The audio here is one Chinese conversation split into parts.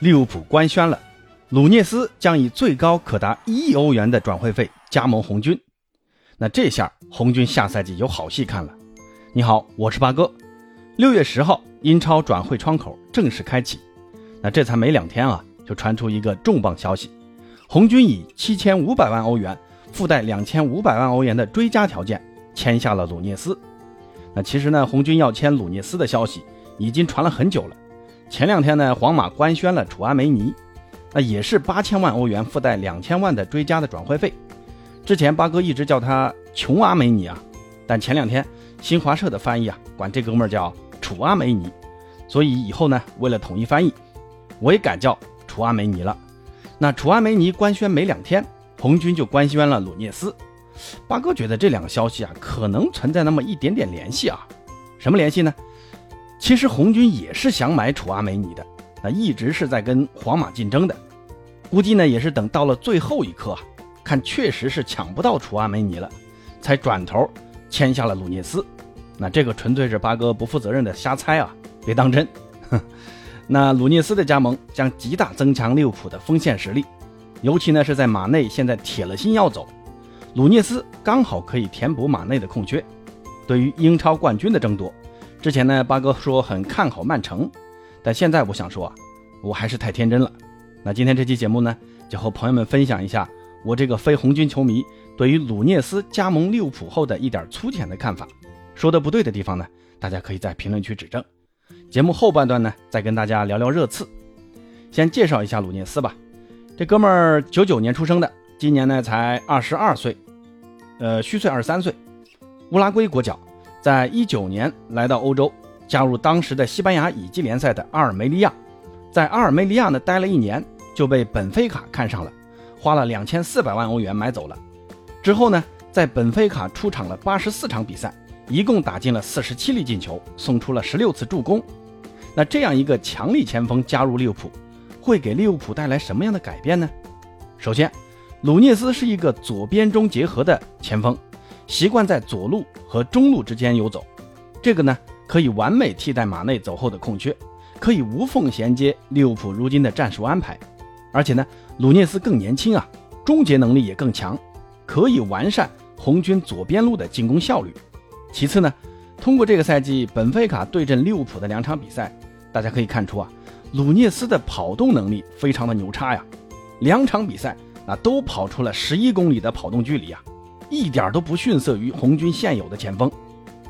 利物浦官宣了，鲁涅斯将以最高可达一亿欧元的转会费加盟红军。那这下红军下赛季有好戏看了。你好，我是八哥。六月十号，英超转会窗口正式开启。那这才没两天啊，就传出一个重磅消息：红军以七千五百万欧元附带两千五百万欧元的追加条件签下了鲁涅斯。那其实呢，红军要签鲁涅斯的消息已经传了很久了。前两天呢，皇马官宣了楚阿梅尼，那也是八千万欧元附带两千万的追加的转会费。之前八哥一直叫他琼阿梅尼啊，但前两天新华社的翻译啊，管这哥们儿叫楚阿梅尼，所以以后呢，为了统一翻译，我也改叫楚阿梅尼了。那楚阿梅尼官宣没两天，红军就官宣了鲁涅斯。八哥觉得这两个消息啊，可能存在那么一点点联系啊。什么联系呢？其实红军也是想买楚阿梅尼的，那一直是在跟皇马竞争的，估计呢也是等到了最后一刻，看确实是抢不到楚阿梅尼了，才转头签下了鲁涅斯。那这个纯粹是八哥不负责任的瞎猜啊，别当真。那鲁涅斯的加盟将极大增强利物浦的锋线实力，尤其呢是在马内现在铁了心要走，鲁涅斯刚好可以填补马内的空缺。对于英超冠军的争夺。之前呢，八哥说很看好曼城，但现在我想说啊，我还是太天真了。那今天这期节目呢，就和朋友们分享一下我这个非红军球迷对于鲁涅斯加盟利物浦后的一点粗浅的看法。说的不对的地方呢，大家可以在评论区指正。节目后半段呢，再跟大家聊聊热刺。先介绍一下鲁涅斯吧，这哥们儿九九年出生的，今年呢才二十二岁，呃，虚岁二十三岁，乌拉圭国脚。在一九年来到欧洲，加入当时的西班牙乙级联赛的阿尔梅利亚，在阿尔梅利亚呢待了一年，就被本菲卡看上了，花了两千四百万欧元买走了。之后呢，在本菲卡出场了八十四场比赛，一共打进了四十七粒进球，送出了十六次助攻。那这样一个强力前锋加入利物浦，会给利物浦带来什么样的改变呢？首先，鲁涅斯是一个左边中结合的前锋。习惯在左路和中路之间游走，这个呢可以完美替代马内走后的空缺，可以无缝衔接利物浦如今的战术安排。而且呢，鲁涅斯更年轻啊，终结能力也更强，可以完善红军左边路的进攻效率。其次呢，通过这个赛季本菲卡对阵利物浦的两场比赛，大家可以看出啊，鲁涅斯的跑动能力非常的牛叉呀，两场比赛啊都跑出了十一公里的跑动距离啊。一点都不逊色于红军现有的前锋，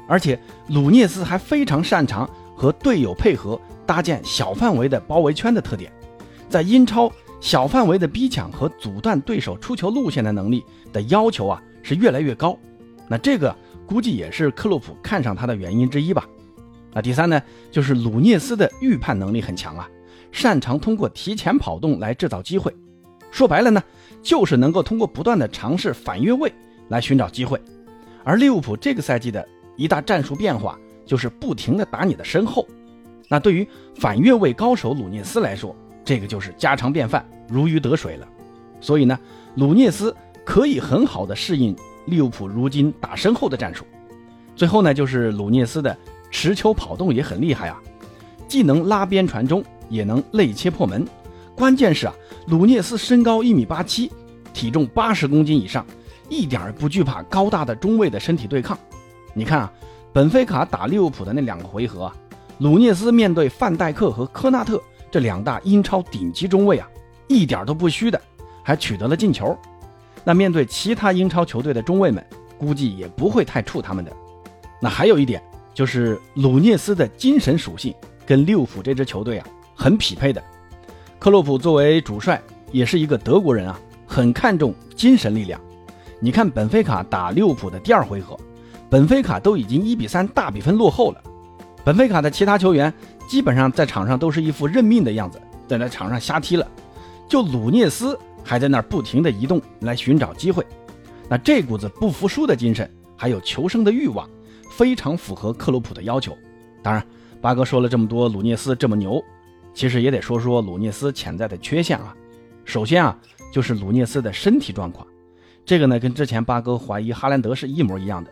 而且鲁涅斯还非常擅长和队友配合搭建小范围的包围圈的特点，在英超小范围的逼抢和阻断对手出球路线的能力的要求啊是越来越高，那这个估计也是克洛普看上他的原因之一吧。那第三呢，就是鲁涅斯的预判能力很强啊，擅长通过提前跑动来制造机会，说白了呢，就是能够通过不断的尝试反越位。来寻找机会，而利物浦这个赛季的一大战术变化就是不停的打你的身后。那对于反越位高手鲁涅斯来说，这个就是家常便饭，如鱼得水了。所以呢，鲁涅斯可以很好的适应利物浦如今打身后的战术。最后呢，就是鲁涅斯的持球跑动也很厉害啊，既能拉边传中，也能内切破门。关键是啊，鲁涅斯身高一米八七，体重八十公斤以上。一点儿不惧怕高大的中卫的身体对抗。你看啊，本菲卡打利物浦的那两个回合啊，鲁涅斯面对范戴克和科纳特这两大英超顶级中卫啊，一点都不虚的，还取得了进球。那面对其他英超球队的中卫们，估计也不会太怵他们的。那还有一点就是鲁涅斯的精神属性跟利物浦这支球队啊很匹配的。克洛普作为主帅，也是一个德国人啊，很看重精神力量。你看本菲卡打利物浦的第二回合，本菲卡都已经一比三大比分落后了。本菲卡的其他球员基本上在场上都是一副认命的样子，在那场上瞎踢了。就鲁涅斯还在那儿不停的移动来寻找机会。那这股子不服输的精神，还有求生的欲望，非常符合克洛普的要求。当然，八哥说了这么多，鲁涅斯这么牛，其实也得说说鲁涅斯潜在的缺陷啊。首先啊，就是鲁涅斯的身体状况。这个呢，跟之前八哥怀疑哈兰德是一模一样的。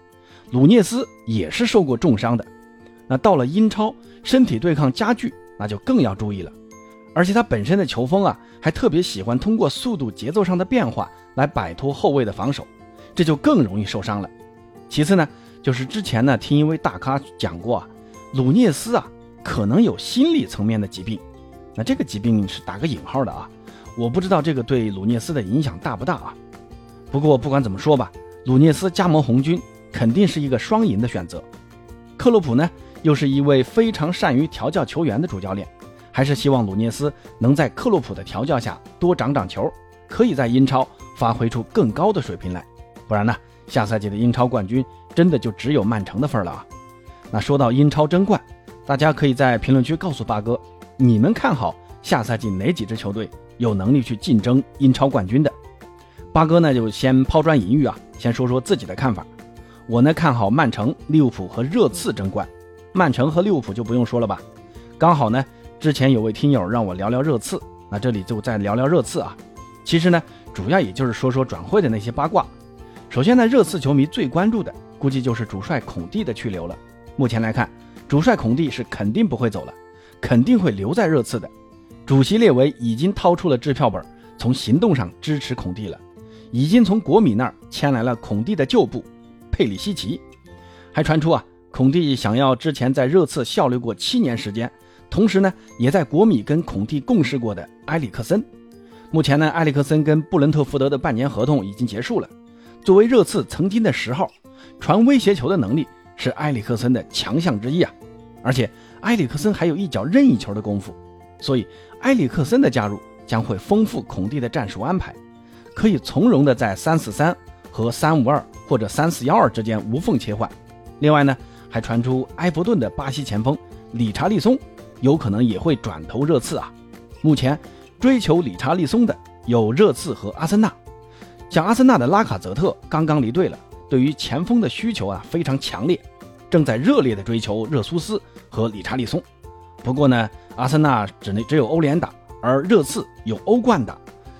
鲁涅斯也是受过重伤的，那到了英超，身体对抗加剧，那就更要注意了。而且他本身的球风啊，还特别喜欢通过速度节奏上的变化来摆脱后卫的防守，这就更容易受伤了。其次呢，就是之前呢听一位大咖讲过啊，鲁涅斯啊可能有心理层面的疾病，那这个疾病是打个引号的啊，我不知道这个对鲁涅斯的影响大不大啊。不过不管怎么说吧，鲁涅斯加盟红军肯定是一个双赢的选择。克洛普呢，又是一位非常善于调教球员的主教练，还是希望鲁涅斯能在克洛普的调教下多长长球，可以在英超发挥出更高的水平来。不然呢，下赛季的英超冠军真的就只有曼城的份了啊！那说到英超争冠，大家可以在评论区告诉八哥，你们看好下赛季哪几支球队有能力去竞争英超冠军的？八哥呢就先抛砖引玉啊，先说说自己的看法。我呢看好曼城、利物浦和热刺争冠。曼城和利物浦就不用说了吧。刚好呢，之前有位听友让我聊聊热刺，那这里就再聊聊热刺啊。其实呢，主要也就是说说转会的那些八卦。首先呢，热刺球迷最关注的估计就是主帅孔蒂的去留了。目前来看，主帅孔蒂是肯定不会走了，肯定会留在热刺的。主席列维已经掏出了支票本，从行动上支持孔蒂了。已经从国米那儿签来了孔蒂的旧部佩里西奇，还传出啊，孔蒂想要之前在热刺效力过七年时间，同时呢，也在国米跟孔蒂共事过的埃里克森。目前呢，埃里克森跟布伦特福德的半年合同已经结束了。作为热刺曾经的十号，传威胁球的能力是埃里克森的强项之一啊。而且埃里克森还有一脚任意球的功夫，所以埃里克森的加入将会丰富孔蒂的战术安排。可以从容的在三四三和三五二或者三四幺二之间无缝切换。另外呢，还传出埃弗顿的巴西前锋理查利松有可能也会转投热刺啊。目前追求理查利松的有热刺和阿森纳。像阿森纳的拉卡泽特刚刚离队了，对于前锋的需求啊非常强烈，正在热烈的追求热苏斯和理查利松。不过呢，阿森纳只能只有欧联打，而热刺有欧冠打。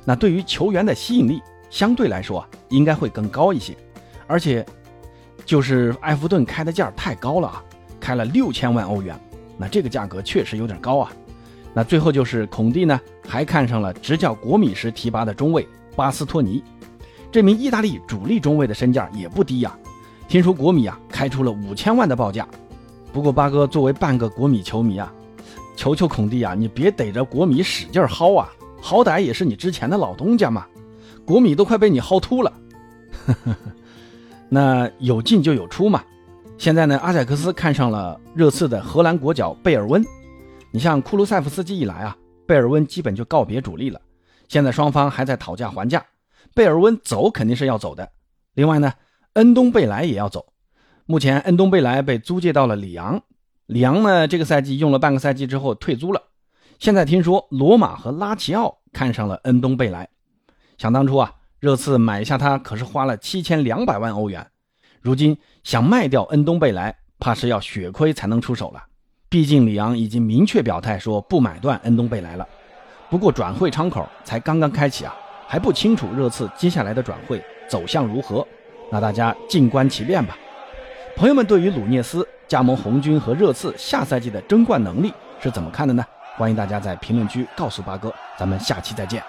那对于球员的吸引力相对来说，应该会更高一些，而且就是埃弗顿开的价太高了啊，开了六千万欧元，那这个价格确实有点高啊。那最后就是孔蒂呢，还看上了执教国米时提拔的中卫巴斯托尼，这名意大利主力中卫的身价也不低呀。听说国米啊开出了五千万的报价，不过八哥作为半个国米球迷啊，求求孔蒂啊，你别逮着国米使劲薅啊。好歹也是你之前的老东家嘛，国米都快被你薅秃了。那有进就有出嘛。现在呢，阿贾克斯看上了热刺的荷兰国脚贝尔温。你像库卢塞夫斯基一来啊，贝尔温基本就告别主力了。现在双方还在讨价还价，贝尔温走肯定是要走的。另外呢，恩东贝莱也要走。目前恩东贝莱被租借到了里昂，里昂呢这个赛季用了半个赛季之后退租了。现在听说罗马和拉齐奥看上了恩东贝莱，想当初啊，热刺买下他可是花了七千两百万欧元，如今想卖掉恩东贝莱，怕是要血亏才能出手了。毕竟里昂已经明确表态说不买断恩东贝莱了。不过转会窗口才刚刚开启啊，还不清楚热刺接下来的转会走向如何，那大家静观其变吧。朋友们对于鲁涅斯加盟红军和热刺下赛季的争冠能力是怎么看的呢？欢迎大家在评论区告诉八哥，咱们下期再见。